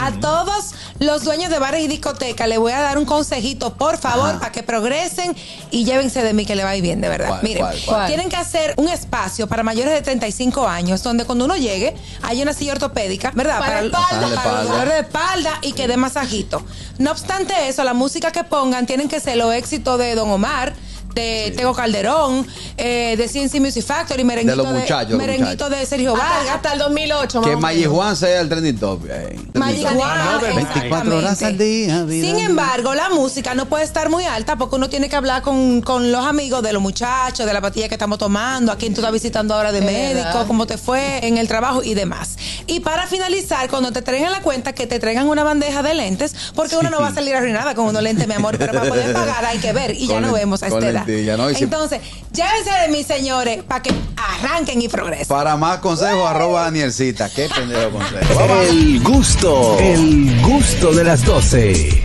A todos los dueños de bares y discotecas les voy a dar un consejito, por favor, para que progresen y llévense de mí que le va a ir bien, de verdad. ¿Cuál, Miren, cuál, cuál? tienen que hacer un espacio para mayores de 35 años, donde cuando uno llegue hay una silla ortopédica, ¿verdad? Para el- espalda. para el Para dolor de espalda y que dé masajito. No obstante eso, la música que pongan tienen que ser los éxitos de Don Omar. De Tego Calderón, eh, de CNC Music Factory, merenguito De los muchachos, los merenguito muchachos. de Sergio Hasta, Vargas. hasta el 2008, más Que menos. Juan sea el trending top. eh, Magic. One, 24 horas al día. vida Sin embargo, la música no puede estar muy alta porque uno tiene que hablar con, con los amigos de los muchachos, de la pastilla que estamos tomando, a quién tú estás visitando ahora de médico, cómo te fue en el trabajo y demás. Y para finalizar, cuando te traigan la cuenta, que te traigan una bandeja de lentes, porque uno no va a salir arruinada con unos lentes, mi amor, pero para poder pagar hay que ver y ya no vemos a esta edad. lentilla, ¿no? Entonces, llévense de mí, señores, para que arranquen y progresen. Para más consejos, arroba Danielcita. Qué pendejo consejo. El gusto, el gusto de las 12.